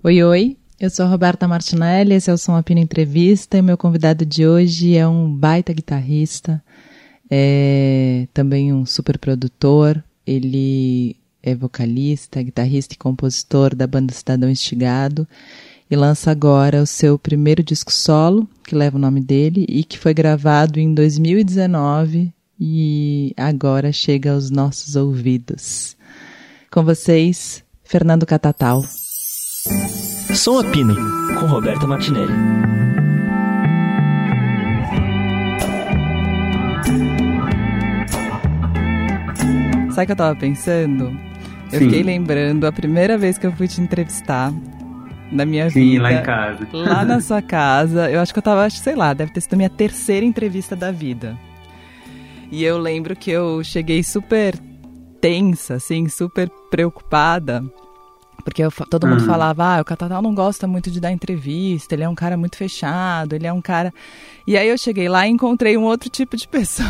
Oi, oi. Eu sou a Roberta Martinelli, esse é o Som Apino Entrevista e meu convidado de hoje é um baita guitarrista, é também um super produtor, ele é vocalista, guitarrista e compositor da banda Cidadão Estigado e lança agora o seu primeiro disco solo, que leva o nome dele e que foi gravado em 2019 e agora chega aos nossos ouvidos. Com vocês, Fernando Catatal. Som a Pino, com Roberta Martinelli. Sabe o que eu tava pensando? Eu Sim. fiquei lembrando a primeira vez que eu fui te entrevistar na minha Sim, vida. Sim, lá em casa. Lá na sua casa. Eu acho que eu tava, sei lá, deve ter sido a minha terceira entrevista da vida. E eu lembro que eu cheguei super tensa, assim, super preocupada porque eu, todo mundo uhum. falava, ah, o Catatal não gosta muito de dar entrevista, ele é um cara muito fechado, ele é um cara. E aí eu cheguei lá e encontrei um outro tipo de pessoa.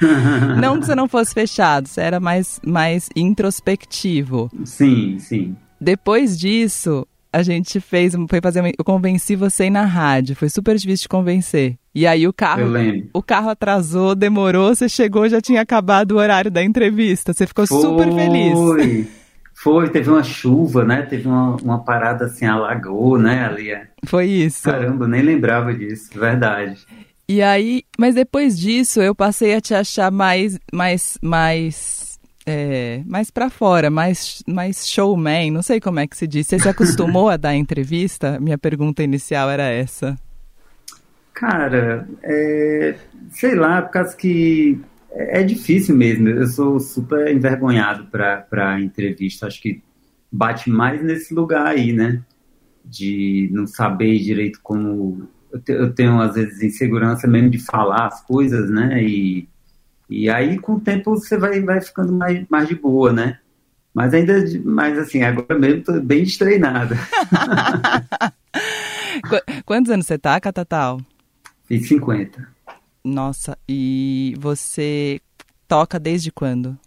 não que você não fosse fechado, você era mais, mais introspectivo. Sim, sim. Depois disso, a gente fez, foi fazer, eu convenci você na rádio, foi super difícil de convencer. E aí o carro, o carro atrasou, demorou, você chegou, já tinha acabado o horário da entrevista, você ficou foi. super feliz. Foi, teve uma chuva, né? Teve uma, uma parada assim, alagou, né, ali. É. Foi isso. Caramba, nem lembrava disso, verdade. E aí, mas depois disso eu passei a te achar mais, mais, mais, é, mais para fora, mais, mais showman, não sei como é que se diz. Você se acostumou a dar entrevista? Minha pergunta inicial era essa. Cara, é, sei lá, por causa que é, é difícil mesmo. Eu sou super envergonhado para entrevista. Acho que bate mais nesse lugar aí, né? De não saber direito como. Eu, te, eu tenho, às vezes, insegurança mesmo de falar as coisas, né? E, e aí, com o tempo, você vai, vai ficando mais, mais de boa, né? Mas ainda, mas assim, agora mesmo tô bem destreinada. Quantos anos você tá, Catatal? Fiz 50. Nossa, e você toca desde quando?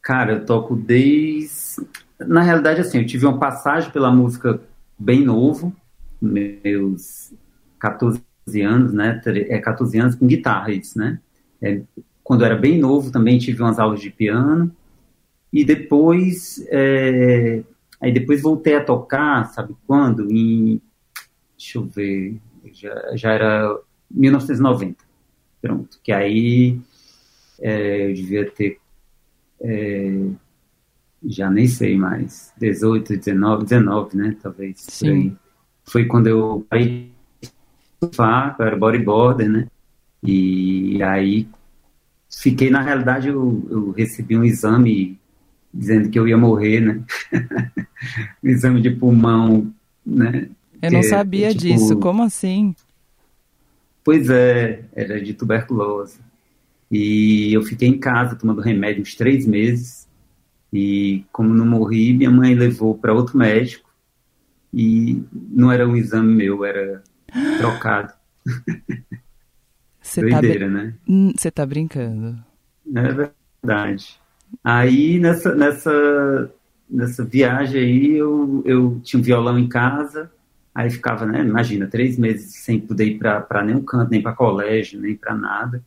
Cara, eu toco desde. Na realidade, assim, eu tive uma passagem pela música bem novo, meus 14 anos, né? É 14 anos com guitarra, isso, né? É, quando eu era bem novo, também tive umas aulas de piano. E depois. É... Aí depois voltei a tocar, sabe quando? Em. Deixa eu ver. Já, já era 1990. Pronto. Que aí é, eu devia ter. É, já nem sei mais. 18, 19, 19, né? Talvez. Sim. Foi quando eu parei surfar, eu era bodyboarder, né? E aí fiquei, na realidade, eu, eu recebi um exame dizendo que eu ia morrer, né? um exame de pulmão, né? Eu não sabia tipo, disso, como assim? Pois é, era de tuberculose. E eu fiquei em casa tomando remédio uns três meses. E como não morri, minha mãe levou para outro médico. E não era um exame meu, era trocado. Tá Doideira, tá né? Você tá brincando. É verdade. Aí nessa, nessa, nessa viagem aí eu, eu tinha um violão em casa Aí ficava, né, imagina, três meses sem poder ir para nenhum canto, nem para colégio, nem para nada.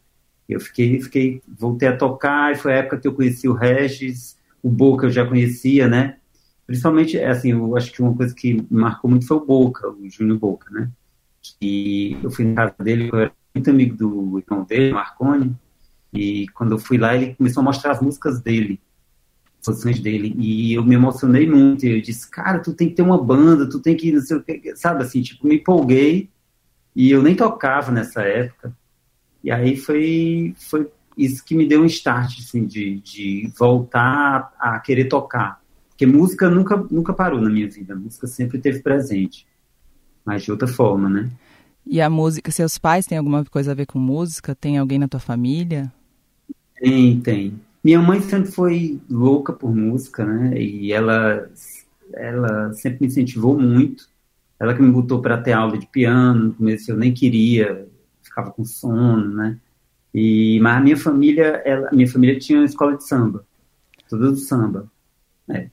Eu fiquei, fiquei, voltei a tocar, e foi a época que eu conheci o Regis, o Boca eu já conhecia, né? Principalmente, é assim, eu acho que uma coisa que marcou muito foi o Boca, o Júnior Boca, né? E eu fui na casa dele, eu era muito amigo do irmão dele, Marconi, e quando eu fui lá, ele começou a mostrar as músicas dele posições dele. E eu me emocionei muito. E eu disse, cara, tu tem que ter uma banda, tu tem que, não sei o que, sabe assim, tipo, me empolguei. E eu nem tocava nessa época. E aí foi, foi isso que me deu um start, assim, de, de voltar a querer tocar. Porque música nunca, nunca parou na minha vida. A música sempre esteve presente. Mas de outra forma, né? E a música, seus pais têm alguma coisa a ver com música? Tem alguém na tua família? Tem, tem. Minha mãe sempre foi louca por música, né? E ela, ela sempre me incentivou muito. Ela que me botou para ter aula de piano, no começo eu nem queria, ficava com sono, né? E, mas a minha família, ela, minha família tinha uma escola de samba, toda do samba, né?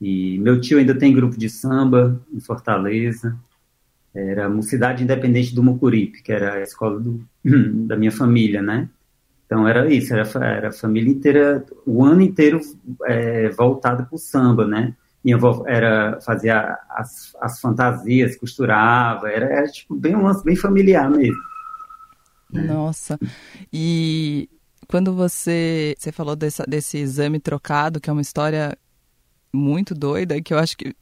E meu tio ainda tem grupo de samba em Fortaleza. Era a Mocidade Independente do Mucuripe, que era a escola do, da minha família, né? Então era isso, era, era a família inteira, o ano inteiro é, voltado para o samba, né? Minha avó era, fazia as, as fantasias, costurava, era, era tipo bem um lance bem familiar mesmo. Né? Nossa, e quando você, você falou dessa, desse exame trocado, que é uma história muito doida, que eu acho que...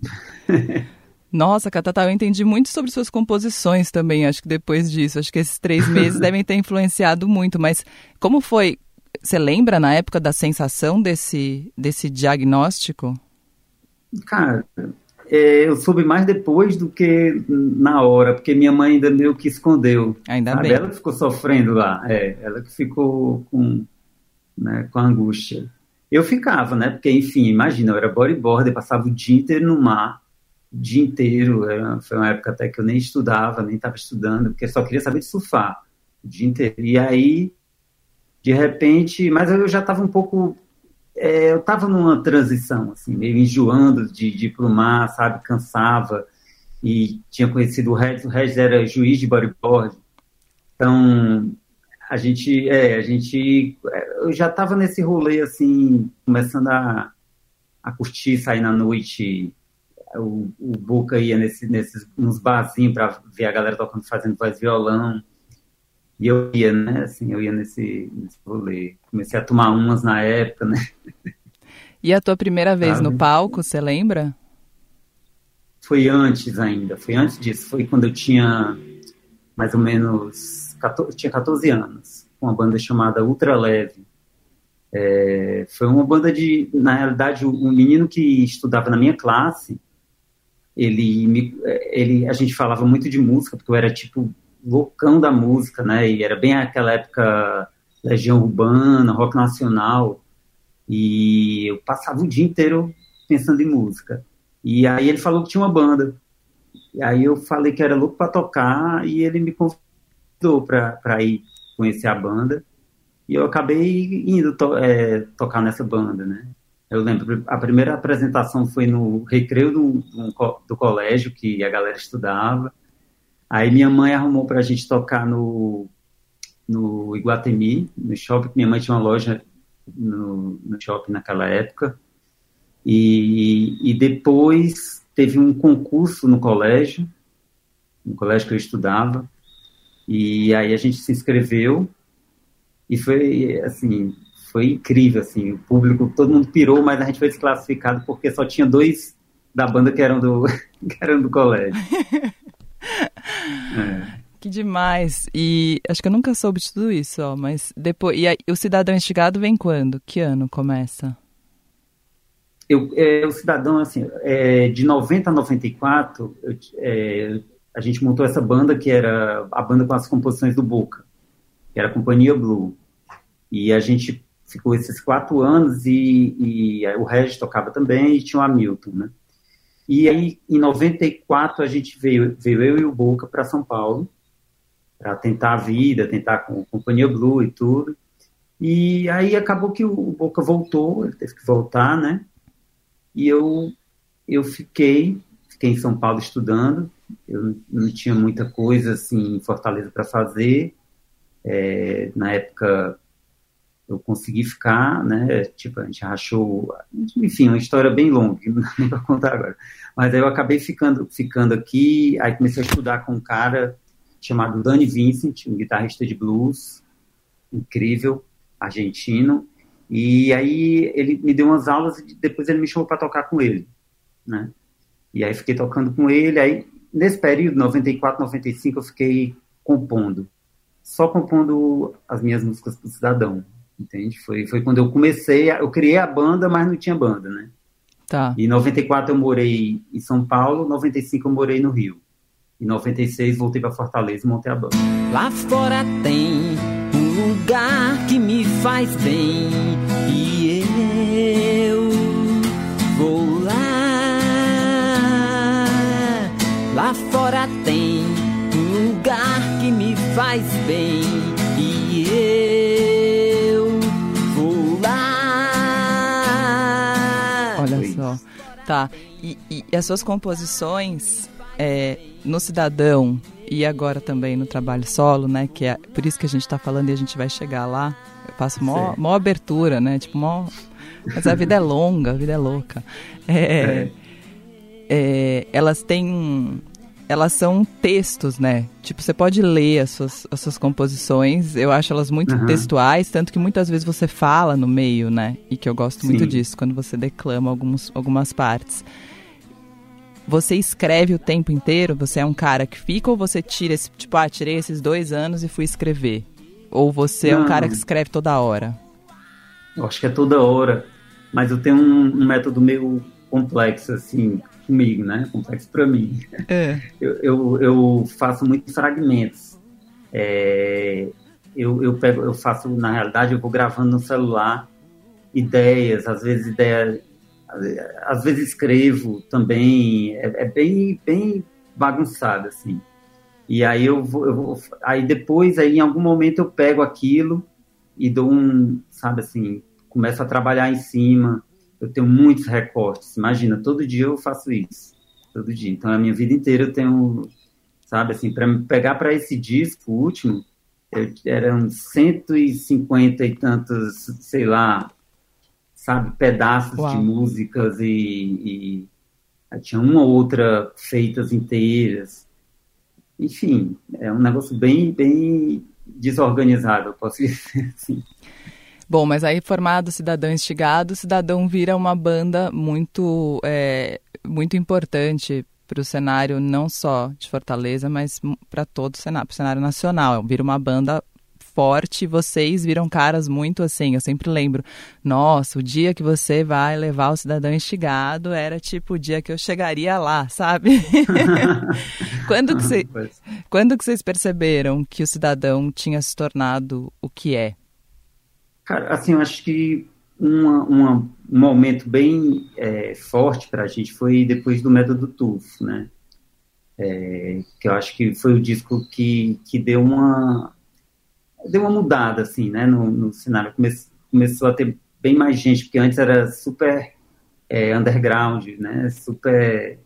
Nossa, Catatá, eu entendi muito sobre suas composições também, acho que depois disso. Acho que esses três meses devem ter influenciado muito, mas como foi? Você lembra na época da sensação desse, desse diagnóstico? Cara, é, eu soube mais depois do que na hora, porque minha mãe ainda meio que escondeu. Ainda sabe? bem. Ela ficou sofrendo lá, é, ela que ficou com, né, com angústia. Eu ficava, né? Porque, enfim, imagina, eu era bodyboarder, passava o dia inteiro no mar, o dia inteiro. Era, foi uma época até que eu nem estudava, nem estava estudando, porque só queria saber de surfar o dia inteiro. E aí, de repente, mas eu já estava um pouco. É, eu estava numa transição, assim, meio enjoando de, de ir para o mar, sabe? Cansava. E tinha conhecido o Regis, o Regis era juiz de bodyboard. Então, a gente, é, a gente, eu já estava nesse rolê assim, começando a, a curtir, sair na noite, o, o Boca ia nesse, nesses, uns barzinhos para ver a galera tocando, fazendo voz violão. E eu ia, né? Assim, eu ia nesse, nesse rolê. Comecei a tomar umas na época, né? E a tua primeira vez Sabe? no palco, você lembra? Foi antes ainda, foi antes disso. Foi quando eu tinha mais ou menos, 14, tinha 14 anos, com uma banda chamada Ultra Leve. É, foi uma banda de, na realidade, um menino que estudava na minha classe, ele, ele, a gente falava muito de música, porque eu era tipo loucão da música, né? E era bem aquela época Legião Urbana, rock nacional, e eu passava o dia inteiro pensando em música. E aí ele falou que tinha uma banda. E aí eu falei que era louco para tocar e ele me convidou para ir conhecer a banda. E eu acabei indo to é, tocar nessa banda, né? Eu lembro, a primeira apresentação foi no recreio do, do, colégio, que a galera estudava. Aí minha mãe arrumou para a gente tocar no, no Iguatemi, no shopping. Minha mãe tinha uma loja no, no shopping naquela época. E, e depois teve um concurso no colégio, no colégio que eu estudava. E aí a gente se inscreveu e foi assim foi incrível, assim, o público, todo mundo pirou, mas a gente foi desclassificado porque só tinha dois da banda que eram do, que eram do colégio. é. Que demais. E acho que eu nunca soube de tudo isso, ó, mas depois. E aí, o Cidadão Instigado vem quando? Que ano começa? Eu, é, o Cidadão, assim, é, de 90 a 94, eu, é, a gente montou essa banda que era a banda com as composições do Boca, que era a Companhia Blue. E a gente ficou esses quatro anos e, e o Regis tocava também e tinha o Hamilton, né? E aí, em 94, a gente veio, veio eu e o Boca para São Paulo, para tentar a vida, tentar com a Companhia Blue e tudo. E aí acabou que o Boca voltou, ele teve que voltar, né? E eu, eu fiquei, fiquei em São Paulo estudando, eu não tinha muita coisa assim em Fortaleza para fazer. É, na época eu consegui ficar, né? Tipo, a gente rachou, enfim, uma história bem longa, não para contar agora. Mas aí eu acabei ficando, ficando aqui, aí comecei a estudar com um cara chamado Danny Vincent, um guitarrista de blues incrível, argentino. E aí ele me deu umas aulas e depois ele me chamou para tocar com ele, né? E aí fiquei tocando com ele. Aí nesse período, 94, 95, eu fiquei compondo, só compondo as minhas músicas para o Cidadão entende? Foi, foi quando eu comecei, a, eu criei a banda, mas não tinha banda, né? Tá. Em 94 eu morei em São Paulo, 95 eu morei no Rio. Em 96 voltei para Fortaleza e montei a banda. Lá fora tem um lugar que me faz bem e eu vou lá. Lá fora tem um lugar que me faz bem Tá. E, e, e as suas composições é, no Cidadão e agora também no trabalho solo, né? Que é por isso que a gente está falando e a gente vai chegar lá. Eu faço mó, mó abertura, né? Tipo, mó. Mas a vida é longa, a vida é louca. É, é. É, elas têm elas são textos, né? Tipo, você pode ler as suas, as suas composições. Eu acho elas muito uhum. textuais, tanto que muitas vezes você fala no meio, né? E que eu gosto Sim. muito disso, quando você declama alguns, algumas partes. Você escreve o tempo inteiro? Você é um cara que fica ou você tira esse, tipo, ah, tirei esses dois anos e fui escrever? Ou você Não. é um cara que escreve toda hora? Eu acho que é toda hora, mas eu tenho um, um método meio complexo, assim, comigo, né? Complexo para mim. É. Eu, eu, eu, faço muitos fragmentos. É, eu, eu, pego, eu faço, na realidade, eu vou gravando no celular ideias, às vezes ideias, às vezes escrevo também, é, é, bem, bem bagunçado, assim. E aí eu vou, eu vou, aí depois, aí em algum momento eu pego aquilo e dou um, sabe assim, começo a trabalhar em cima, eu tenho muitos recortes. Imagina, todo dia eu faço isso. Todo dia. Então, a minha vida inteira eu tenho, sabe, assim, para pegar para esse disco último, eu, eram 150 e tantos, sei lá, sabe, pedaços Uau. de músicas e, e tinha uma ou outra feitas inteiras. Enfim, é um negócio bem, bem desorganizado, eu posso dizer assim. Bom, mas aí formado Cidadão Instigado, Cidadão vira uma banda muito, é, muito importante para o cenário não só de Fortaleza, mas para todo o cenário, pro cenário nacional. Vira uma banda forte, vocês viram caras muito assim, eu sempre lembro, nossa, o dia que você vai levar o cidadão instigado era tipo o dia que eu chegaria lá, sabe? quando, que cê, quando que vocês perceberam que o cidadão tinha se tornado o que é? Cara, assim, eu acho que uma, uma, um momento bem é, forte para a gente foi depois do método TUF, né? É, que eu acho que foi o disco que, que deu uma deu uma mudada assim, né, no, no cenário. Come, começou a ter bem mais gente, porque antes era super é, underground, né, super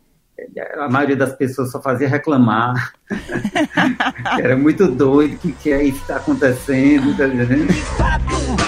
a maioria das pessoas só fazia reclamar. Era muito doido, o que, que é isso que está acontecendo, tá entendendo?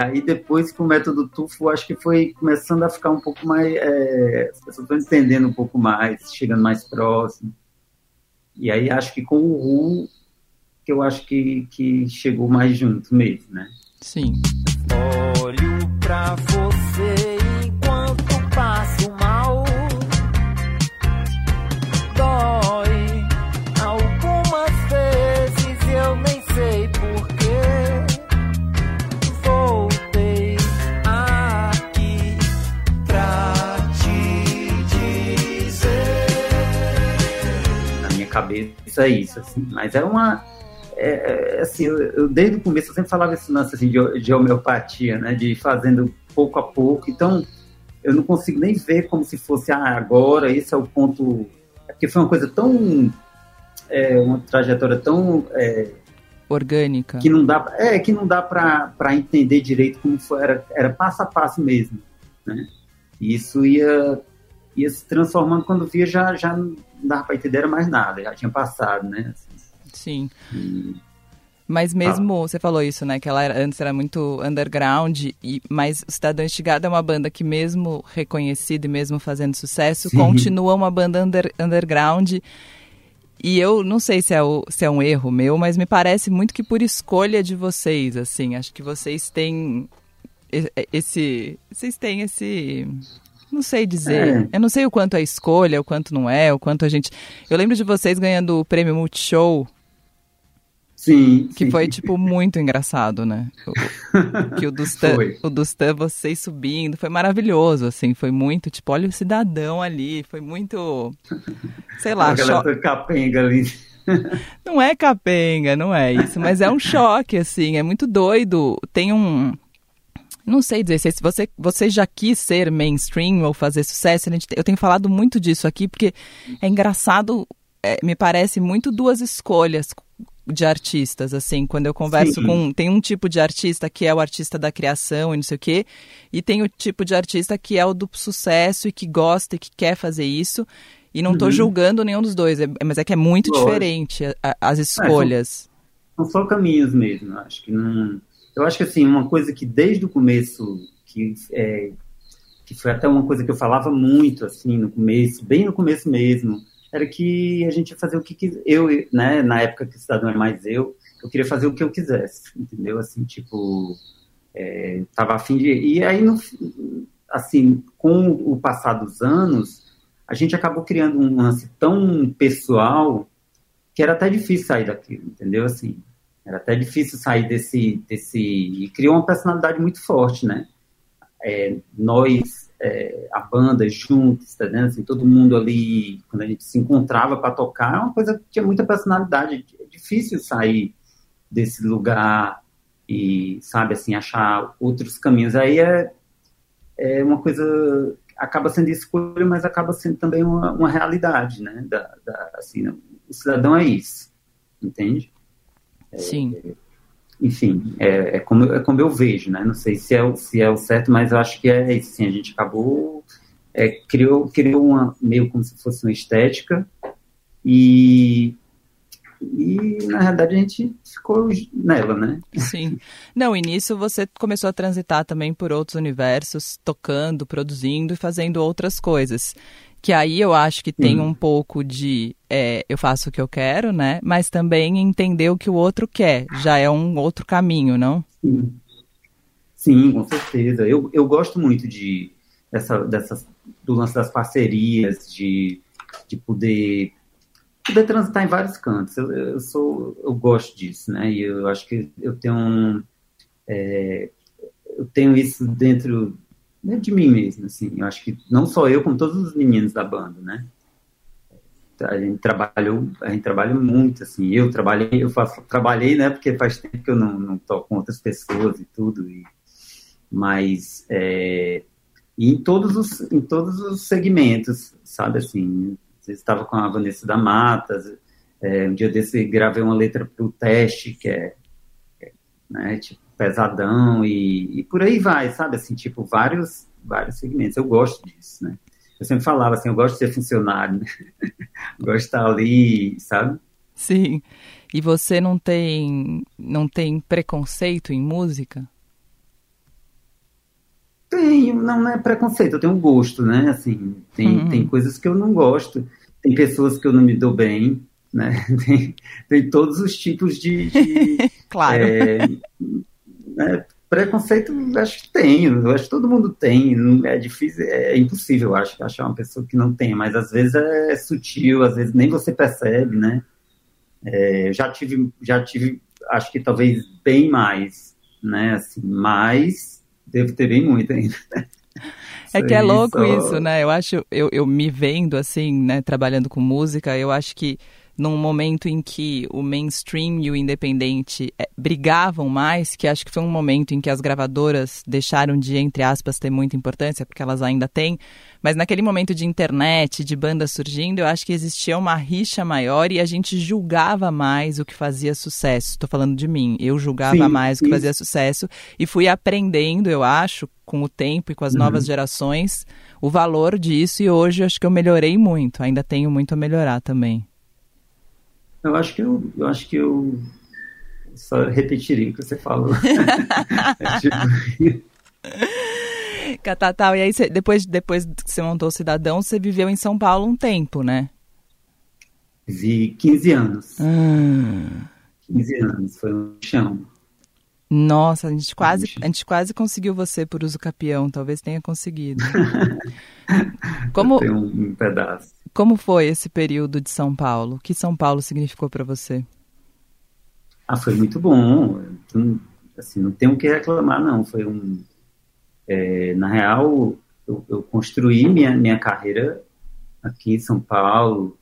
Aí depois com o método Tufo, acho que foi começando a ficar um pouco mais. É, as pessoas estão entendendo um pouco mais, chegando mais próximo. E aí acho que com o Ru, que eu acho que, que chegou mais junto mesmo, né? Sim. Olho pra você cabeça é isso, assim. Mas é uma. É, é, assim, eu, eu, desde o começo eu sempre falava esse lance assim, de, de homeopatia, né? De fazendo pouco a pouco. Então, eu não consigo nem ver como se fosse, ah, agora esse é o ponto. É porque foi uma coisa tão. É, uma trajetória tão. É, Orgânica. Que não dá, é, que não dá para entender direito como foi, era, era passo a passo mesmo. Né? E isso ia, ia se transformando quando via, já, já não dava para entender mais nada, já tinha passado, né? Assim, Sim. E... Mas mesmo, ah. você falou isso, né? Que ela era, antes era muito underground, e, mas o Cidadão Instigado é uma banda que mesmo reconhecida e mesmo fazendo sucesso, Sim. continua uma banda under, underground. E eu não sei se é, o, se é um erro meu, mas me parece muito que por escolha de vocês, assim. Acho que vocês têm esse... Vocês têm esse... Não sei dizer. É. Eu não sei o quanto é escolha, o quanto não é, o quanto a gente... Eu lembro de vocês ganhando o prêmio Multishow Sim. Que sim. foi, tipo, muito engraçado, né? O, que o do Stan, o do Stan, vocês subindo, foi maravilhoso, assim, foi muito, tipo, olha o cidadão ali, foi muito, sei lá, Aquela cho... capenga ali. Não é capenga, não é isso, mas é um choque, assim, é muito doido. Tem um. Não sei dizer se você, você já quis ser mainstream ou fazer sucesso. Eu tenho falado muito disso aqui porque é engraçado, é, me parece muito duas escolhas de artistas, assim, quando eu converso Sim. com. Tem um tipo de artista que é o artista da criação e não sei o quê, e tem o tipo de artista que é o do sucesso e que gosta e que quer fazer isso. E não estou uhum. julgando nenhum dos dois, é, mas é que é muito Lógico. diferente a, as escolhas. É, são, são, só caminhos mesmo, acho que não. Eu acho que assim, uma coisa que desde o começo, que, é, que foi até uma coisa que eu falava muito, assim, no começo, bem no começo mesmo, era que a gente ia fazer o que quis, eu, né, na época que o cidadão é mais eu, eu queria fazer o que eu quisesse, entendeu? Assim, tipo, é, tava afim de, e aí, no, assim, com o passar dos anos, a gente acabou criando um lance tão pessoal que era até difícil sair daquilo, entendeu? Assim, era até difícil sair desse, desse, e criou uma personalidade muito forte, né? É, nós é, a banda juntos, tá vendo? Assim, todo mundo ali, quando a gente se encontrava para tocar, é uma coisa que tinha muita personalidade. É difícil sair desse lugar e, sabe, assim, achar outros caminhos. Aí é, é uma coisa, acaba sendo escolha, mas acaba sendo também uma, uma realidade, né? Da, da, assim, o cidadão é isso, entende? Sim. É, enfim, é, é, como, é como eu vejo, né? Não sei se é, o, se é o certo, mas eu acho que é isso. Assim, a gente acabou, é, criou, criou uma, meio como se fosse uma estética e, e, na realidade, a gente ficou nela, né? Sim. Não, e nisso você começou a transitar também por outros universos, tocando, produzindo e fazendo outras coisas. Que aí eu acho que tem um pouco de é, eu faço o que eu quero, né? Mas também entender o que o outro quer. Já é um outro caminho, não? Sim, Sim com certeza. Eu, eu gosto muito de dessa, dessas, do lance das parcerias, de, de poder, poder transitar em vários cantos. Eu, eu, sou, eu gosto disso, né? E eu acho que eu tenho um, é, eu tenho isso dentro é de mim mesmo, assim. Eu acho que não só eu, como todos os meninos da banda, né? A gente trabalhou, a gente trabalha muito, assim. Eu trabalhei, eu faço, trabalhei, né? Porque faz tempo que eu não, não toco com outras pessoas e tudo. E, mas é, e em todos os em todos os segmentos, sabe assim. Você estava com a Vanessa da Mata. É, um dia desse gravei uma letra para o teste que é, é né, tipo pesadão e, e, por aí vai, sabe? Assim, tipo, vários, vários segmentos. Eu gosto disso, né? Eu sempre falava assim, eu gosto de ser funcionário, né? gosto de estar ali, sabe? Sim. E você não tem, não tem preconceito em música? Tenho, não, é preconceito, eu tenho gosto, né? Assim, tem, uhum. tem coisas que eu não gosto, tem pessoas que eu não me dou bem, né? Tem, tem todos os tipos de. de claro. É, né? Preconceito, acho que tem, eu acho que todo mundo tem, é difícil, é impossível, acho, achar uma pessoa que não tem, mas às vezes é sutil, às vezes nem você percebe, né? É, já tive, já tive, acho que talvez bem mais, né? Assim, mas devo ter bem muito ainda. É que é louco isso, né? Eu acho, eu, eu me vendo assim, né, trabalhando com música, eu acho que num momento em que o mainstream e o independente é, brigavam mais, que acho que foi um momento em que as gravadoras deixaram de, entre aspas, ter muita importância, porque elas ainda têm, mas naquele momento de internet, de bandas surgindo, eu acho que existia uma rixa maior e a gente julgava mais o que fazia sucesso. Estou falando de mim, eu julgava Sim, mais o que isso. fazia sucesso e fui aprendendo, eu acho, com o tempo e com as uhum. novas gerações, o valor disso e hoje eu acho que eu melhorei muito, ainda tenho muito a melhorar também. Eu acho que eu, eu acho que eu só repetiria o que você falou. tipo... Catatal, e aí você, depois, depois que você montou o Cidadão, você viveu em São Paulo um tempo, né? Vivi 15 anos. Ah. 15 anos, foi um chão. Nossa, a gente quase, a gente quase conseguiu você por uso capião, talvez tenha conseguido. Como, Tem um pedaço. Como foi esse período de São Paulo? O que São Paulo significou para você? Ah, foi muito bom. Assim, não tenho o que reclamar, não. Foi um. É, na real, eu, eu, construí minha, minha carreira aqui em São Paulo,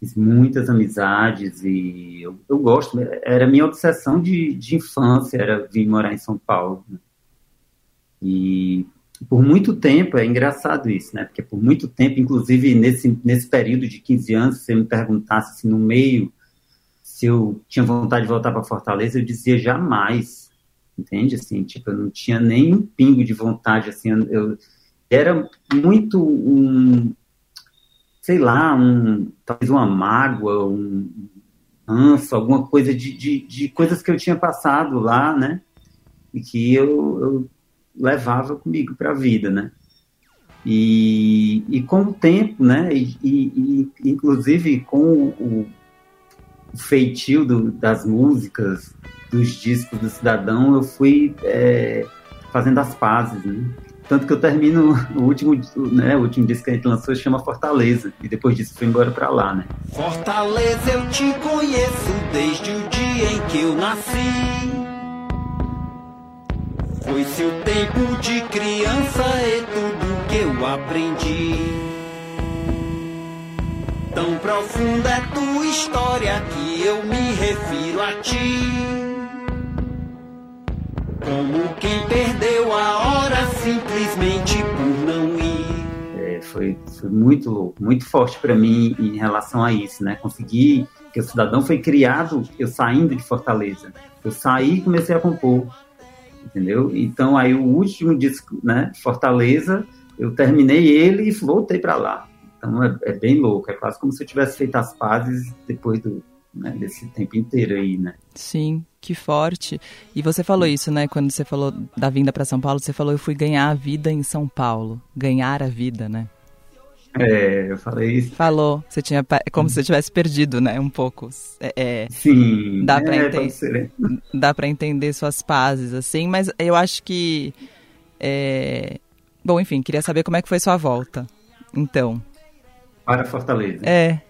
fiz muitas amizades e eu, eu gosto. Era minha obsessão de, de infância, era vir morar em São Paulo. Né? E por muito tempo, é engraçado isso, né? Porque por muito tempo, inclusive nesse, nesse período de 15 anos, se você me perguntasse assim, no meio se eu tinha vontade de voltar para Fortaleza, eu dizia jamais, entende? Assim, tipo, eu não tinha nem um pingo de vontade, assim, eu era muito um, sei lá, um, talvez uma mágoa, um ranço, alguma coisa de, de, de, coisas que eu tinha passado lá, né? E que eu, eu levava comigo para a vida, né? E, e com o tempo, né? E, e, e inclusive com o, o feitio do, das músicas, dos discos do Cidadão, eu fui é, fazendo as pazes, né? Tanto que eu termino o último, né, o último disco que a gente lançou chama Fortaleza. E depois disso fui embora pra lá, né? Fortaleza eu te conheço desde o dia em que eu nasci. Foi seu tempo de criança e tudo que eu aprendi. Tão profunda é tua história que eu me refiro a ti. Como quem perdeu a hora simplesmente por não ir. É, foi, foi muito louco, muito forte para mim em relação a isso, né? Conseguir que o cidadão foi criado eu saindo de Fortaleza. Eu saí e comecei a compor, entendeu? Então aí o último disco, né, Fortaleza, eu terminei ele e voltei para lá. Então é, é, bem louco, é quase como se eu tivesse feito as pazes depois do, né, desse tempo inteiro aí, né? Sim, que forte. E você falou isso, né? Quando você falou da vinda para São Paulo, você falou eu fui ganhar a vida em São Paulo, ganhar a vida, né? É, eu falei isso. Falou, você tinha é como se você tivesse perdido, né? Um pouco. É, é Sim. Dá para é, entender. Dá para entender suas pazes, assim. Mas eu acho que, é... bom, enfim, queria saber como é que foi sua volta. Então para Fortaleza. É.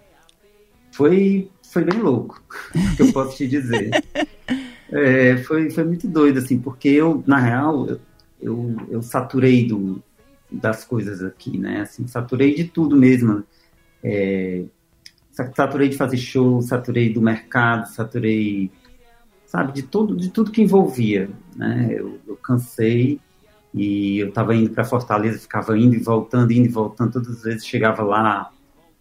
Foi, foi bem louco, que eu posso te dizer. É, foi, foi muito doido, assim, porque eu, na real, eu, eu, eu saturei do, das coisas aqui, né? Assim, saturei de tudo mesmo. É, saturei de fazer show, saturei do mercado, saturei, sabe, de tudo, de tudo que envolvia, né? Eu, eu cansei e eu estava indo para Fortaleza, ficava indo e voltando, indo e voltando, todas as vezes chegava lá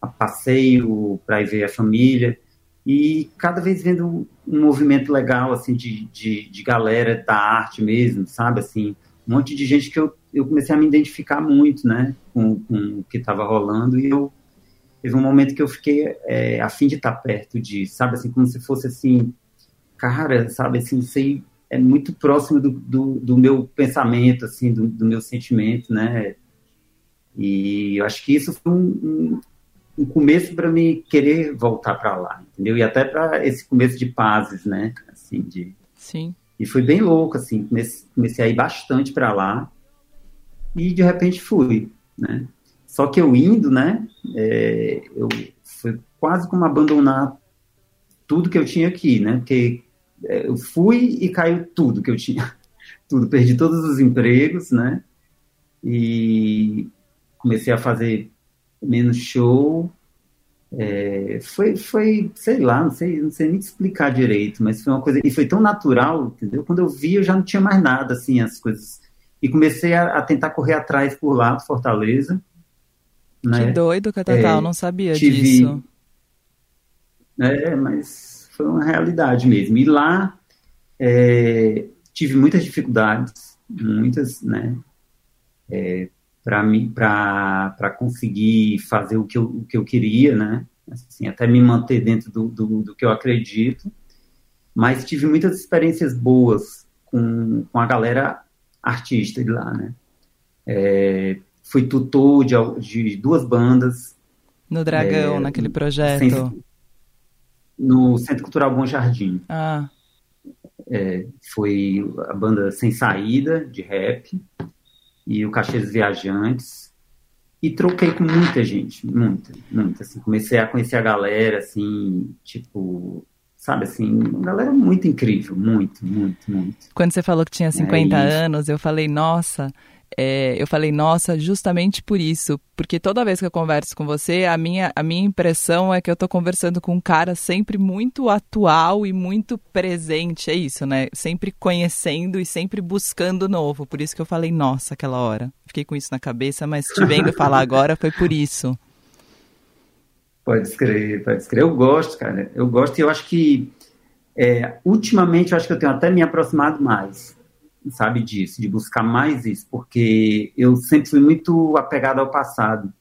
a passeio para ir ver a família e cada vez vendo um, movimento legal assim de, de, de, galera da arte mesmo, sabe assim, um monte de gente que eu, eu comecei a me identificar muito, né, com, com o que estava rolando. E eu teve um momento que eu fiquei é, a fim de estar perto disso, sabe assim, como se fosse assim, cara, sabe assim, sei é muito próximo do, do, do meu pensamento, assim, do, do, meu sentimento, né, e eu acho que isso foi um, um começo para me querer voltar para lá, entendeu? E até para esse começo de pazes, né? Assim, de... Sim. E foi bem louco, assim, comecei, comecei a ir bastante para lá e de repente fui, né? Só que eu indo, né? É, eu foi quase como abandonar tudo que eu tinha aqui, né? Porque é, eu fui e caiu tudo que eu tinha, tudo, perdi todos os empregos, né? E comecei a fazer menos show. É, foi, foi, sei lá, não sei, não sei nem explicar direito, mas foi uma coisa, e foi tão natural, entendeu? Quando eu vi, eu já não tinha mais nada, assim, as coisas. E comecei a, a tentar correr atrás por lá, do Fortaleza. Né? Que doido, Catatal, é, não sabia tive, disso. É, mas foi uma realidade mesmo. E lá é, tive muitas dificuldades, muitas, né? É, para conseguir fazer o que, eu, o que eu queria, né? Assim, até me manter dentro do, do, do, que eu acredito. Mas tive muitas experiências boas com, com a galera artista de lá, né? É, fui tutor de, de duas bandas. No Dragão, é, naquele projeto. Sem, no Centro Cultural Bom Jardim. Ah. É, foi a banda Sem Saída, de rap e o Cachês Viajantes. E troquei com muita gente, muita, muita. Assim, comecei a conhecer a galera, assim, tipo, sabe assim, uma galera muito incrível, muito, muito, muito. Quando você falou que tinha 50 é anos, eu falei, nossa, é, eu falei, nossa, justamente por isso. Porque toda vez que eu converso com você, a minha, a minha impressão é que eu tô conversando com um cara sempre muito atual e muito presente. É isso, né? Sempre conhecendo e sempre buscando novo. Por isso que eu falei, nossa, aquela hora. Fiquei com isso na cabeça, mas te vendo falar agora foi por isso. Pode escrever, pode escrever. Eu gosto, cara. Eu gosto e eu acho que é, ultimamente eu acho que eu tenho até me aproximado mais sabe disso, de buscar mais isso, porque eu sempre fui muito apegado ao passado.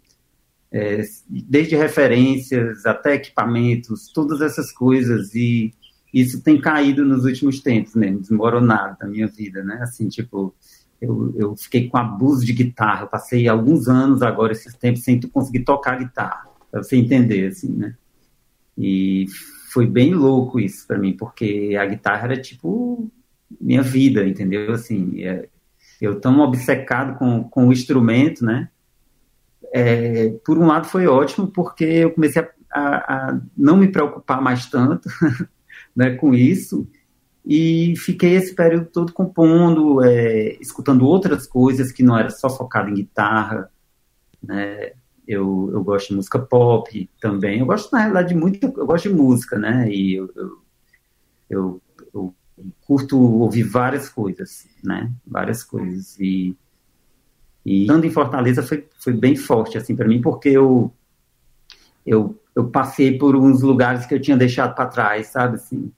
É, desde referências até equipamentos, todas essas coisas, e isso tem caído nos últimos tempos, né, desmoronado da minha vida, né, assim, tipo, eu, eu fiquei com abuso de guitarra, eu passei alguns anos agora, esses tempos, sem conseguir tocar guitarra, para você entender, assim, né, e foi bem louco isso para mim, porque a guitarra era tipo minha vida, entendeu? Assim, é, eu tão obcecado com, com o instrumento, né? É, por um lado foi ótimo porque eu comecei a, a, a não me preocupar mais tanto né, com isso e fiquei esse período todo compondo, é, escutando outras coisas que não era só focado em guitarra, né? Eu, eu gosto de música pop também. Eu gosto, na realidade, de muito. Eu gosto de música, né? E eu, eu, eu curto ouvir várias coisas, né? Várias coisas. E, e estando em Fortaleza foi, foi bem forte, assim, para mim, porque eu, eu, eu passei por uns lugares que eu tinha deixado para trás, sabe? Assim,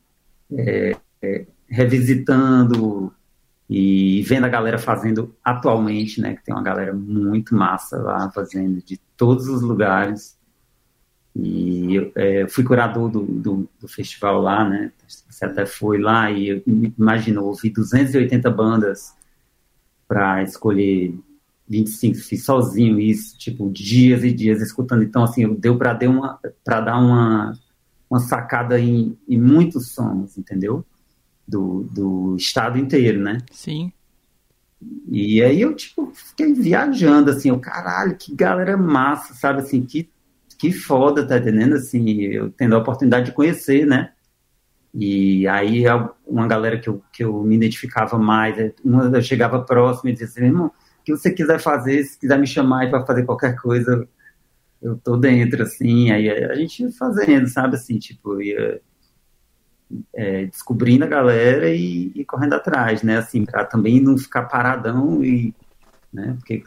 é, é, revisitando e vendo a galera fazendo atualmente, né? Que tem uma galera muito massa lá fazendo de todos os lugares. E eu é, fui curador do, do, do, festival lá, né? Você até foi lá e imagina, ouvi 280 bandas para escolher 25, fiz sozinho isso, tipo, dias e dias escutando. Então, assim, deu para dar uma, pra dar uma, uma sacada em, em muitos sons, entendeu? Do, do estado inteiro, né? Sim. E aí eu, tipo, fiquei viajando, assim, o caralho, que galera massa, sabe, assim, que que foda, tá entendendo? Assim, eu tendo a oportunidade de conhecer, né? E aí uma galera que eu, que eu me identificava mais, é, uma eu chegava próximo e dizia assim, irmão, o que você quiser fazer, se quiser me chamar para fazer qualquer coisa, eu tô dentro, assim, aí a gente ia fazendo, sabe, assim, tipo, ia é, descobrindo a galera e, e, correndo atrás, né, assim, para também não ficar paradão e, né, porque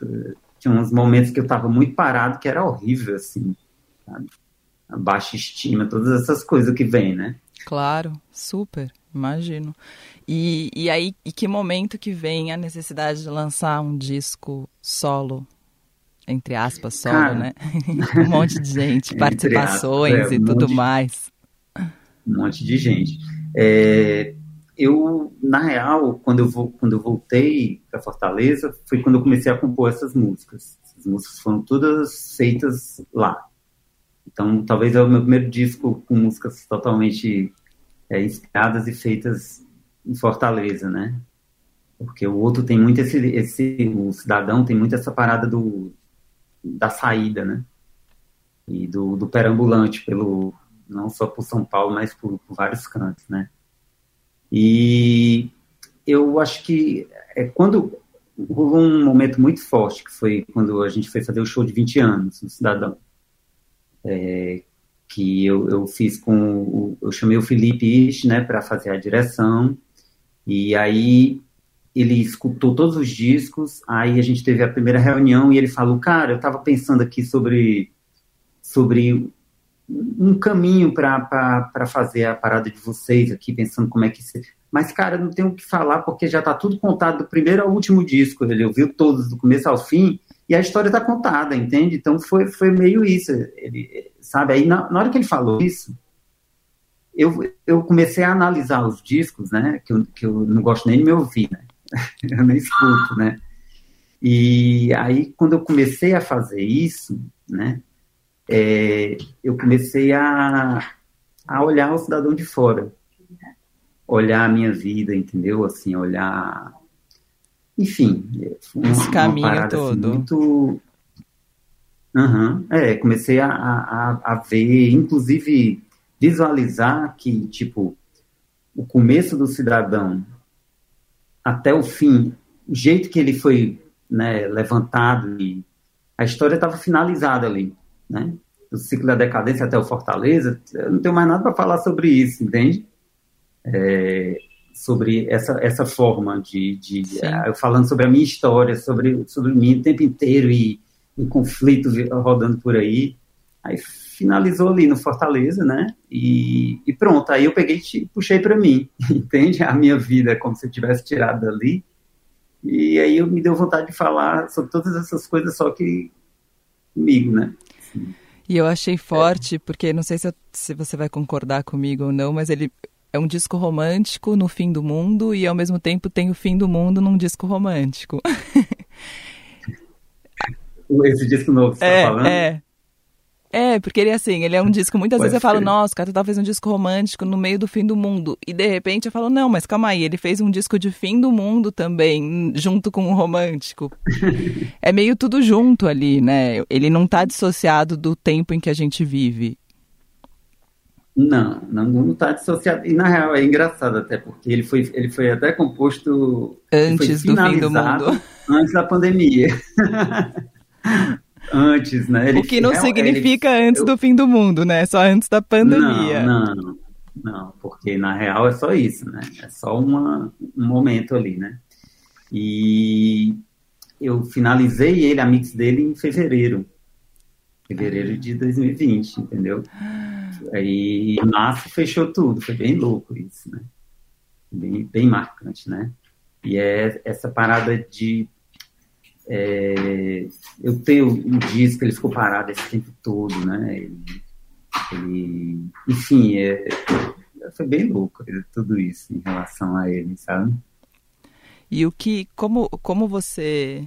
tinha uns momentos que eu tava muito parado que era horrível, assim, sabe? A baixa estima, todas essas coisas que vem, né? Claro, super, imagino. E, e aí, e que momento que vem a necessidade de lançar um disco solo? Entre aspas, solo, Cara, né? um monte de gente, participações aspas, é, um e tudo mais. Um monte de gente. É, eu, na real, quando eu, vou, quando eu voltei para Fortaleza, foi quando eu comecei a compor essas músicas. Essas músicas foram todas feitas lá. Então, talvez é o meu primeiro disco com músicas totalmente é, inspiradas e feitas em Fortaleza, né? Porque o outro tem muito esse, esse o cidadão tem muito essa parada do da saída, né? E do, do perambulante pelo não só por São Paulo, mas por, por vários cantos, né? E eu acho que é quando houve um momento muito forte que foi quando a gente foi fazer o show de 20 anos no Cidadão é, que eu, eu, fiz com o, eu chamei o Felipe Isch, né, para fazer a direção, e aí ele escutou todos os discos, aí a gente teve a primeira reunião e ele falou, cara, eu estava pensando aqui sobre, sobre um caminho para fazer a parada de vocês aqui, pensando como é que... Se... Mas, cara, não tenho o que falar porque já está tudo contado do primeiro ao último disco, ele ouviu todos do começo ao fim, e a história está contada, entende? Então foi, foi meio isso, ele, sabe? Aí na, na hora que ele falou isso, eu, eu comecei a analisar os discos, né? Que eu, que eu não gosto nem de me ouvir, né? eu nem escuto, né? E aí quando eu comecei a fazer isso, né? É, eu comecei a, a olhar o cidadão de fora, olhar a minha vida, entendeu? Assim, olhar enfim, uma, esse caminho parada, assim, todo. Assim, muito. Uhum. É, comecei a, a, a ver, inclusive visualizar que, tipo, o começo do cidadão até o fim, o jeito que ele foi né, levantado e a história estava finalizada ali, né? Do ciclo da decadência até o Fortaleza, eu não tenho mais nada para falar sobre isso, entende? É, sobre essa, essa forma de, de uh, falando sobre a minha história, sobre, sobre mim o tempo inteiro e, e conflito rodando por aí. Aí finalizou ali no Fortaleza, né? E, e pronto, aí eu peguei e puxei para mim, entende? A minha vida como se eu tivesse tirado dali. E aí eu me deu vontade de falar sobre todas essas coisas, só que comigo, né? Assim. E eu achei forte, é. porque não sei se, eu, se você vai concordar comigo ou não, mas ele é um disco romântico no fim do mundo e ao mesmo tempo tem o fim do mundo num disco romântico. Esse disco novo que você tá é, tá falando? É. É, porque ele é assim, ele é um disco, muitas Pode vezes eu falo, nossa, o cara tá fez um disco romântico no meio do fim do mundo. E de repente eu falo, não, mas calma aí, ele fez um disco de fim do mundo também, junto com o um romântico. é meio tudo junto ali, né? Ele não tá dissociado do tempo em que a gente vive. Não, não, está dissociado. E na real é engraçado até, porque ele foi, ele foi até composto antes do fim do mundo. Antes da pandemia. antes, né? Ele, o que não é, significa ele, antes eu, do fim do mundo, né? Só antes da pandemia. Não, não, não, porque na real é só isso, né? É só uma, um momento ali, né? E eu finalizei ele, a mix dele, em fevereiro. Fevereiro de 2020, entendeu? Aí, em março, fechou tudo. Foi bem louco isso, né? Bem, bem marcante, né? E é essa parada de. É, eu tenho um disco, ele ficou parado esse tempo todo, né? Ele, ele, enfim, é, foi bem louco tudo isso em relação a ele, sabe? E o que, como, como você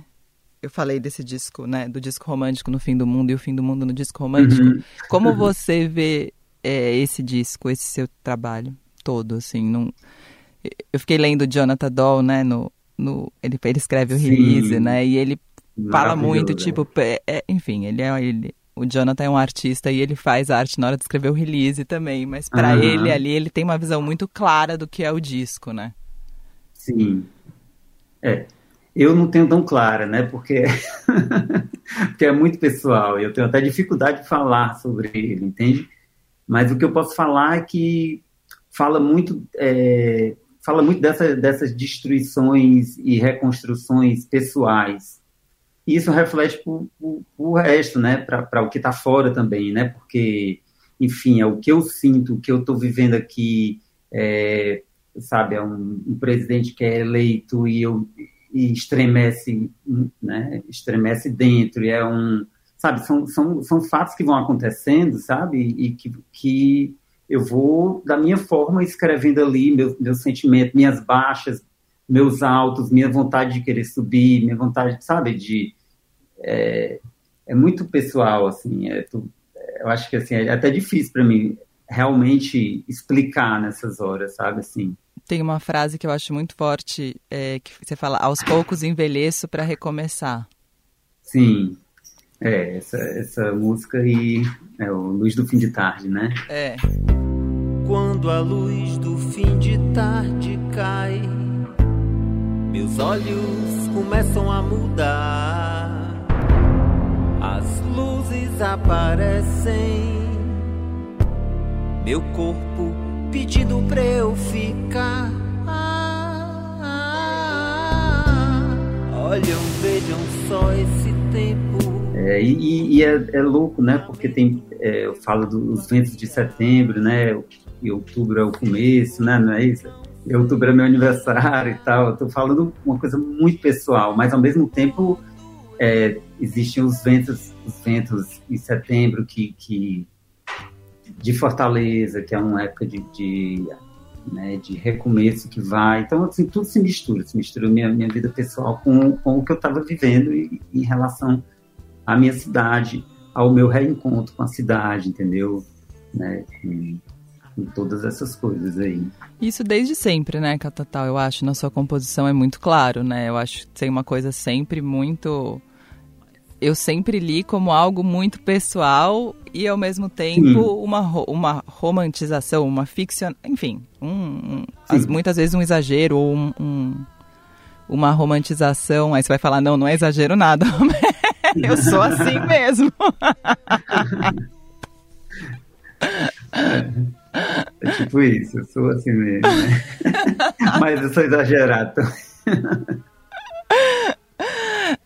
eu falei desse disco, né, do disco romântico no fim do mundo e o fim do mundo no disco romântico. Uhum. Como você vê é, esse disco, esse seu trabalho todo, assim, não... Eu fiquei lendo Jonathan Doll, né, no, no... Ele, ele escreve o Sim. release, né, e ele fala muito, tipo, é, é, enfim, ele é... Ele, o Jonathan é um artista e ele faz arte na hora de escrever o release também, mas para uhum. ele ali, ele tem uma visão muito clara do que é o disco, né? Sim. É, eu não tenho tão clara, né? Porque, porque é muito pessoal eu tenho até dificuldade de falar sobre ele, entende? Mas o que eu posso falar é que fala muito, é, fala muito dessa, dessas destruições e reconstruções pessoais. E isso reflete o resto, né? Para o que está fora também, né? Porque, enfim, é o que eu sinto, o que eu estou vivendo aqui, é, sabe? É um, um presidente que é eleito e eu e estremece, né? Estremece dentro, e é um, sabe, são, são, são fatos que vão acontecendo, sabe, e que, que eu vou, da minha forma, escrevendo ali meu, meu sentimento, minhas baixas, meus altos, minha vontade de querer subir, minha vontade, sabe, de... É, é muito pessoal, assim, é, tu, eu acho que, assim, é até difícil para mim realmente explicar nessas horas, sabe, assim tem uma frase que eu acho muito forte, é, que você fala, aos poucos envelheço para recomeçar. Sim, é, essa, essa música aí é o Luz do Fim de Tarde, né? É. Quando a luz do fim de tarde cai, meus olhos começam a mudar, as luzes aparecem, meu corpo pedindo pra eu ficar. olham, vejam só esse tempo. É, e, e é, é, louco, né? Porque tem, é, eu falo dos ventos de setembro, né? E outubro é o começo, né? Não é isso? E outubro é meu aniversário e tal. Eu tô falando uma coisa muito pessoal, mas ao mesmo tempo é, existem os ventos, os ventos em setembro que, que de Fortaleza, que é uma época de, de, né, de recomeço que vai. Então, assim, tudo se mistura, se mistura minha, minha vida pessoal com, com o que eu estava vivendo em, em relação à minha cidade, ao meu reencontro com a cidade, entendeu? Né, com, todas essas coisas aí. Isso desde sempre, né, Catatal? Eu acho, na sua composição é muito claro, né? Eu acho que tem uma coisa sempre muito eu sempre li como algo muito pessoal e ao mesmo tempo uma, uma romantização, uma ficção, enfim, um, um as, muitas vezes um exagero ou um, um, uma romantização. Aí você vai falar, não, não é exagero nada. eu sou assim mesmo. É tipo isso, eu sou assim mesmo. Né? Mas eu sou exagerado.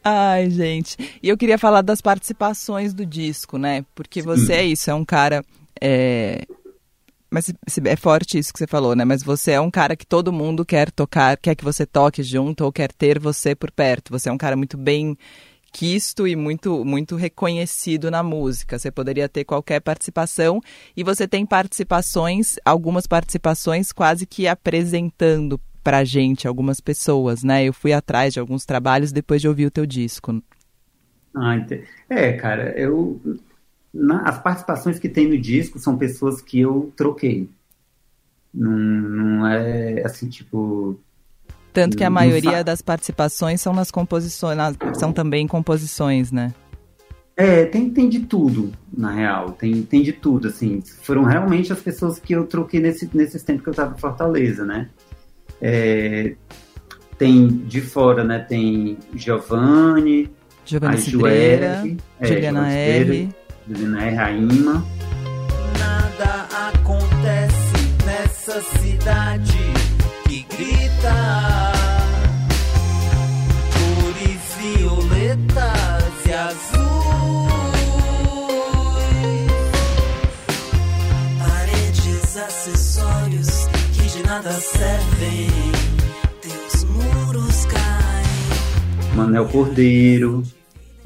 Ai, gente. E eu queria falar das participações do disco, né? Porque você é isso, é um cara. É... Mas é forte isso que você falou, né? Mas você é um cara que todo mundo quer tocar, quer que você toque junto ou quer ter você por perto. Você é um cara muito bem quisto e muito, muito reconhecido na música. Você poderia ter qualquer participação e você tem participações, algumas participações quase que apresentando pra gente, algumas pessoas, né? Eu fui atrás de alguns trabalhos depois de ouvir o teu disco. Ah, é, cara, eu na, as participações que tem no disco são pessoas que eu troquei. Não, não é assim, tipo. Tanto que a maioria das participações são nas composições, nas, são também composições, né? É, tem, tem de tudo, na real. Tem, tem de tudo, assim. Foram realmente as pessoas que eu troquei nesse, nesses tempos que eu estava em Fortaleza, né? É, tem de fora, né? Tem Giovanni, Giovanni Cidreira, é, Juliana R. Juliana R. Raima. Nada acontece nessa cidade que grita Manel Cordeiro,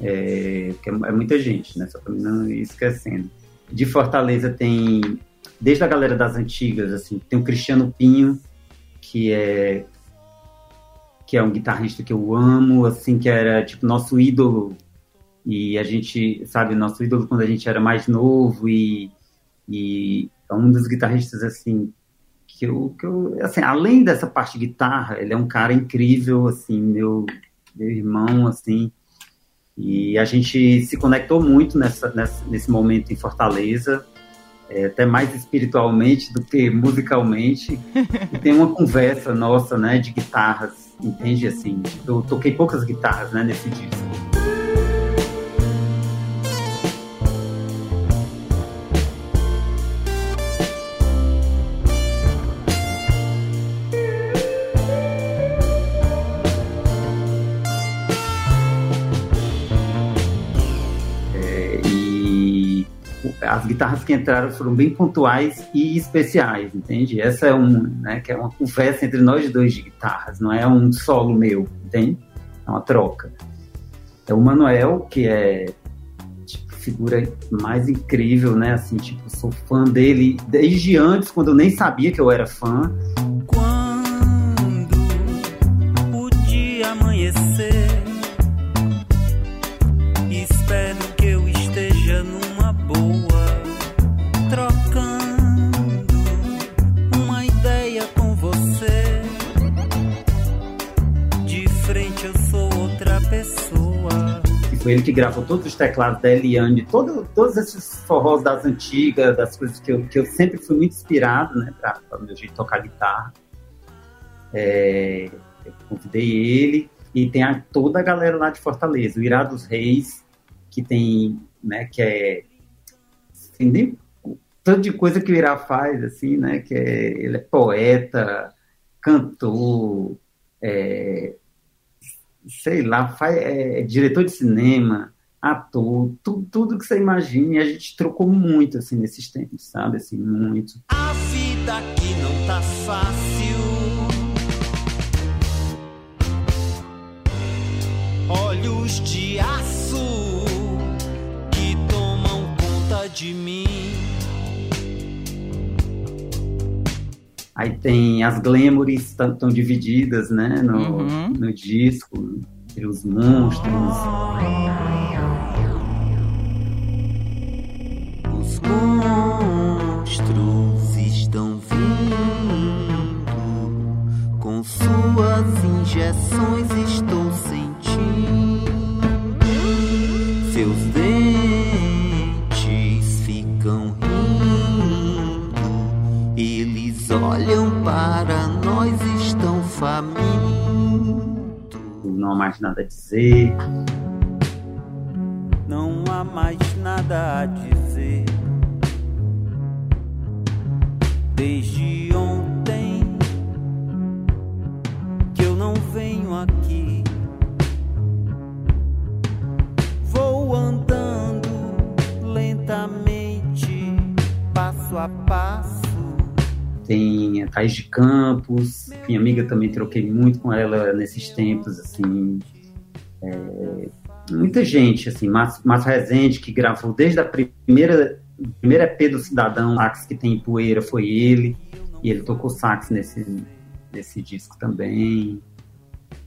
é, é, é muita gente, né? Só mim não ir esquecendo. De Fortaleza tem, desde a galera das antigas, assim, tem o Cristiano Pinho, que é que é um guitarrista que eu amo, assim, que era tipo nosso ídolo e a gente, sabe, nosso ídolo quando a gente era mais novo e, e é um dos guitarristas assim que eu, que eu assim, além dessa parte de guitarra, ele é um cara incrível, assim, meu, meu irmão, assim, e a gente se conectou muito nessa, nessa nesse momento em Fortaleza, é, até mais espiritualmente do que musicalmente. e tem uma conversa nossa, né, de guitarras, entende? Assim, eu toquei poucas guitarras, né, nesse disco. Guitarras que entraram foram bem pontuais e especiais, entende? Essa é um, né, que é uma conversa entre nós dois de guitarras, não é um solo meu, entende? É uma troca. É o Manuel, que é tipo, figura mais incrível, né? Assim, tipo, sou fã dele desde antes, quando eu nem sabia que eu era fã. Foi ele que gravou todos os teclados da Eliane, todo, todos esses forrós das antigas, das coisas que eu, que eu sempre fui muito inspirado, né, para o meu jeito de tocar guitarra. É, eu convidei ele e tem a, toda a galera lá de Fortaleza, o Irá dos Reis, que tem, né, que é nem tanto de coisa que o Irá faz, assim, né, que é, ele é poeta, cantor, é, sei lá, faz, é, é diretor de cinema, ator, tu, tudo que você imagine, e a gente trocou muito, assim, nesses tempos, sabe, assim, muito. A vida aqui não tá fácil. Olhos de aço que tomam conta de mim. Aí tem as glamours estão divididas, né, no, Uhum. no disco, entre os monstros. Os monstros estão vindo com suas injeções. Estou sentindo para nós estão famintos. Não há mais nada a dizer. Não há mais nada a dizer. Desde ontem que eu não venho aqui. Vou andando lentamente, passo a passo. Tem a Thais de Campos, minha amiga também troquei muito com ela nesses tempos, assim. É, muita gente, assim, Márcio, Márcio Rezende, que gravou desde a primeira, primeira EP do Cidadão, sax que tem poeira, foi ele, e ele tocou sax nesse, nesse disco também.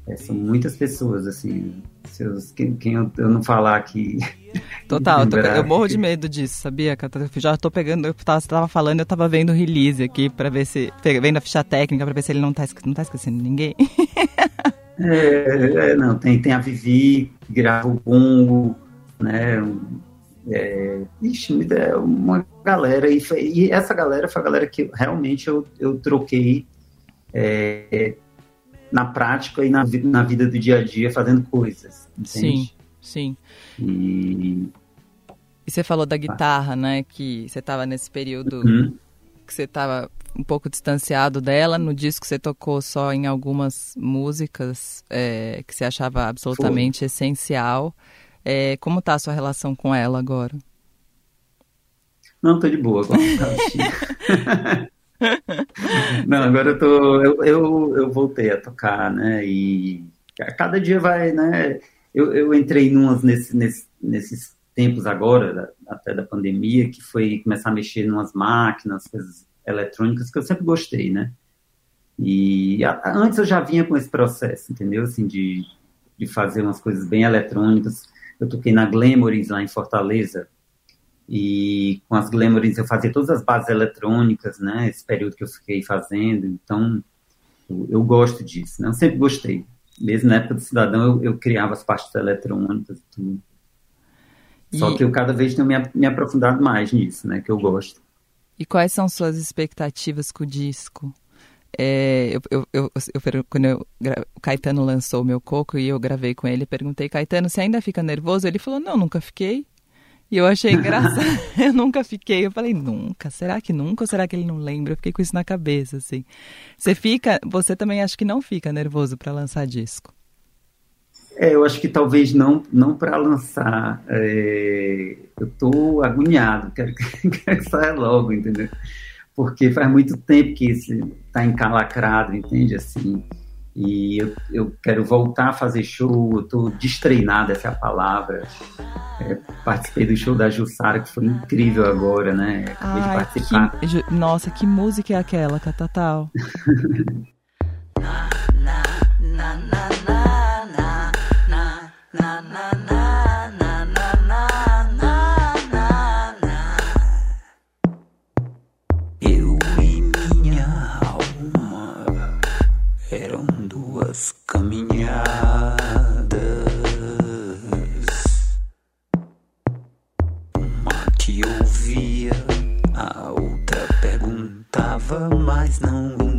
É, são muitas pessoas, assim, seus, quem, quem eu, eu, não falar aqui. Total, eu, tô, eu, morro de medo disso, sabia? Eu já tô pegando, eu tava, tava falando, eu tava vendo o release aqui pra ver se. Vendo a ficha técnica pra ver se ele não tá, não tá esquecendo ninguém. É, é, não, tem, tem a Vivi, que grava o bongo, né? É, ixi, é uma galera, e, foi, e, essa galera foi a galera que realmente eu, eu troquei é, na prática e na, na vida do dia a dia fazendo coisas. Entende? Sim, sim. E... e você falou da guitarra, né? Que você estava nesse período uhum. que você estava um pouco distanciado dela. No disco você tocou só em algumas músicas é, que você achava absolutamente Foi. essencial. É, como tá a sua relação com ela agora? Não, tô de boa agora. Não, agora eu tô. Eu, eu, eu, voltei a tocar, né? E cada dia vai, né? Eu, eu entrei numas nesse, nesse, nesses tempos agora, até da pandemia, que foi começar a mexer em umas máquinas, coisas eletrônicas que eu sempre gostei, né? E a, antes eu já vinha com esse processo, entendeu? Assim, de, de fazer umas coisas bem eletrônicas. Eu toquei na Glamorys lá em Fortaleza, e com as Glamorys eu fazia todas as bases eletrônicas, né? Esse período que eu fiquei fazendo. Então, eu, eu gosto disso, né? Eu sempre gostei. Mesmo na época do Cidadão, eu, eu criava as partes eletrônicas e tudo. E... Só que eu cada vez tenho me, me aprofundado mais nisso, né? Que eu gosto. E quais são suas expectativas com o disco? É, eu, eu, eu, eu, quando eu, o Caetano lançou o meu coco e eu gravei com ele, perguntei, Caetano, você ainda fica nervoso? Ele falou, não, nunca fiquei. E eu achei engraçado, eu nunca fiquei. Eu falei, nunca, será que nunca ou será que ele não lembra? Eu fiquei com isso na cabeça, assim. Você fica, você também acha que não fica nervoso para lançar disco? É, eu acho que talvez não, não para lançar. É, eu estou agoniado, quero que, quero que saia logo, entendeu? Porque faz muito tempo que está encalacrado, entende? Assim, e eu, eu, quero voltar a fazer show, eu tô destreinado, essa é a palavra. É, participei do show da Jussara, que foi incrível agora, né? Acabei Ai, de participar. Que, nossa, que música é aquela, Catatal? na, na, na, na, na, na, na, na. Caminhadas. Uma que ouvia, a outra perguntava, mas não.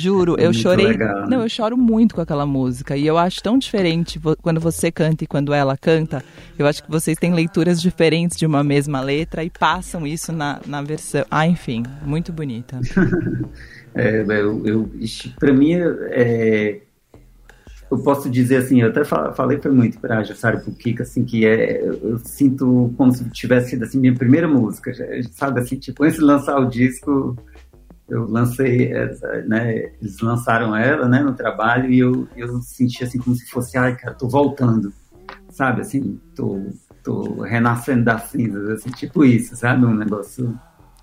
Juro, eu chorei. Legal, né? Não, eu choro muito com aquela música. E eu acho tão diferente quando você canta e quando ela canta. Eu acho que vocês têm leituras diferentes de uma mesma letra e passam isso na, na versão. Ah, enfim, muito bonita. É, eu, eu para mim, é, eu posso dizer assim, eu até falei foi muito para a Jussara Puquica, assim, que é, eu sinto como se tivesse sido assim, minha primeira música, sabe assim, tipo, antes de lançar o disco, eu lancei, né, eles lançaram ela, né, no trabalho, e eu, eu senti assim, como se fosse, ai, cara, tô voltando, sabe, assim, tô, tô renascendo das cinzas, assim, tipo isso, sabe, um negócio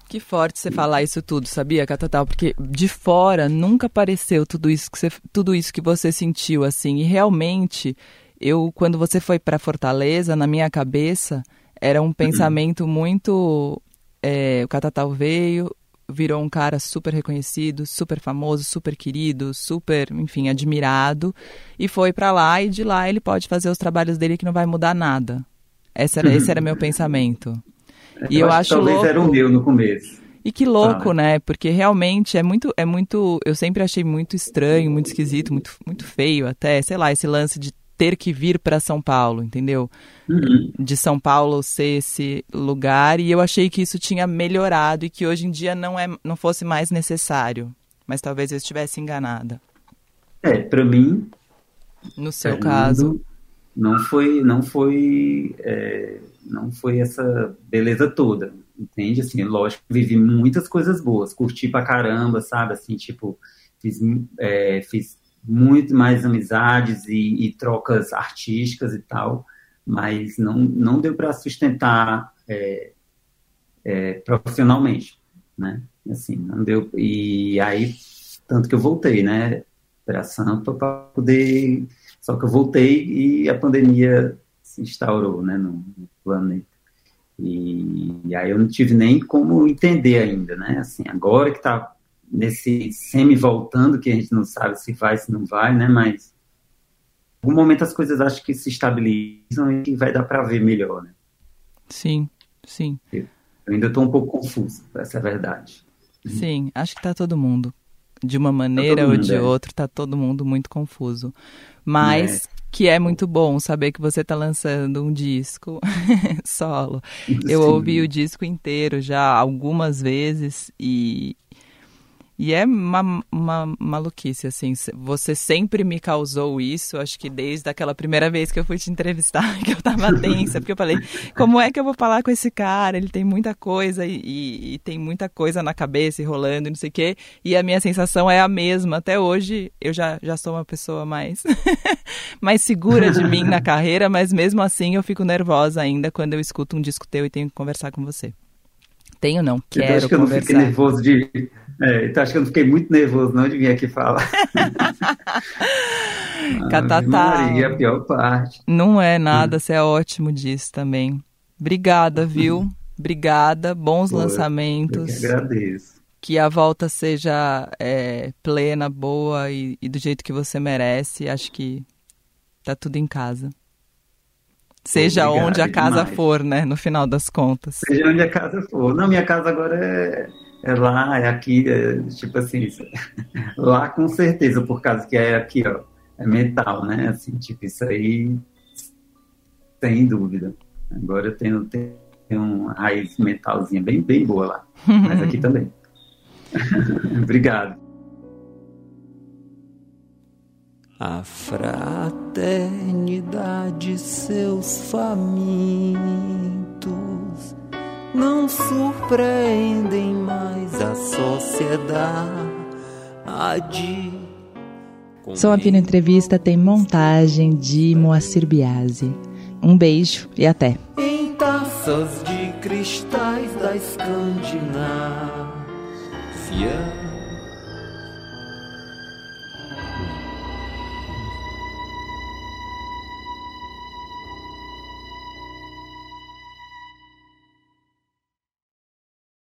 que forte você falar isso tudo, sabia, Catatal? Porque de fora nunca apareceu tudo isso que você, tudo isso que você sentiu assim. E realmente, eu quando você foi para Fortaleza, na minha cabeça era um pensamento muito. É, o Catatal veio, virou um cara super reconhecido, super famoso, super querido, super, enfim, admirado, e foi para lá e de lá ele pode fazer os trabalhos dele que não vai mudar nada. Esse era, esse era meu pensamento. E eu, eu acho, acho talvez louco. era o meu no começo. E que louco, né? Porque realmente é muito, é muito. Eu sempre achei muito estranho, muito esquisito, muito, muito feio até, sei lá, esse lance de ter que vir para São Paulo, entendeu? Uhum. De São Paulo ser esse lugar e eu achei que isso tinha melhorado e que hoje em dia não é, não fosse mais necessário. Mas talvez eu estivesse enganada. É, para mim. No seu Fernando, caso. Não foi, não foi, é, não foi essa beleza toda, entende? Assim, lógico, vivi muitas coisas boas, curti pra caramba, sabe? Assim, tipo, fiz, é, fiz muito mais amizades e, e, trocas artísticas e tal, mas não, não deu para sustentar é, é, profissionalmente, né? Assim, não deu. E aí, tanto que eu voltei, né, para Sampa para poder. Só que eu voltei e a pandemia se instaurou, né, no, no planeta. E, e, aí eu não tive nem como entender ainda, né? Assim, agora que está nesse semi-voltando, que a gente não sabe se vai, se não vai, né? Mas em algum momento as coisas acho que se estabilizam e vai dar para ver melhor, né? Sim, sim. Eu, ainda estou um pouco confuso, essa é a verdade. Sim, acho que está todo mundo. De uma maneira tá ou de é. outra, está todo mundo muito confuso. Mas é. que é muito bom saber que você está lançando um disco solo. Sim. Eu ouvi o disco inteiro já algumas vezes e, e é uma, uma maluquice, assim. Você sempre me causou isso, acho que desde aquela primeira vez que eu fui te entrevistar, que eu tava tensa, porque eu falei, como é que eu vou falar com esse cara? Ele tem muita coisa e, e, e tem muita coisa na cabeça e rolando e não sei o quê. E a minha sensação é a mesma. Até hoje eu já, já sou uma pessoa mais, mais segura de mim na carreira, mas mesmo assim eu fico nervosa ainda quando eu escuto um disco teu e tenho que conversar com você. Tenho não, quero eu acho que eu conversar. não fiquei nervoso de é, então acho que eu não fiquei muito nervoso não de vir aqui falar. Catatá. Maria, a pior parte. Não é nada, você é ótimo disso também. Obrigada, viu? Obrigada, bons Pô, lançamentos. Eu que agradeço. Que a volta seja é, plena, boa e, e do jeito que você merece. Acho que tá tudo em casa. Seja Obrigado, onde a casa demais. for, né? No final das contas. Seja onde a casa for. Não, minha casa agora é é lá, é aqui, é, tipo assim, lá com certeza, por causa que é aqui, ó, é metal, né? Assim, tipo, isso aí, sem dúvida. Agora eu tenho, tenho uma raiz metalzinha bem, bem boa lá, mas aqui também. Obrigado. A fraternidade, seus famintos não surpreendem mais a sociedade. Sou a Pina Entrevista tem montagem de Moacir Biasi. Um beijo e até. Em taças de cristais da Escandinávia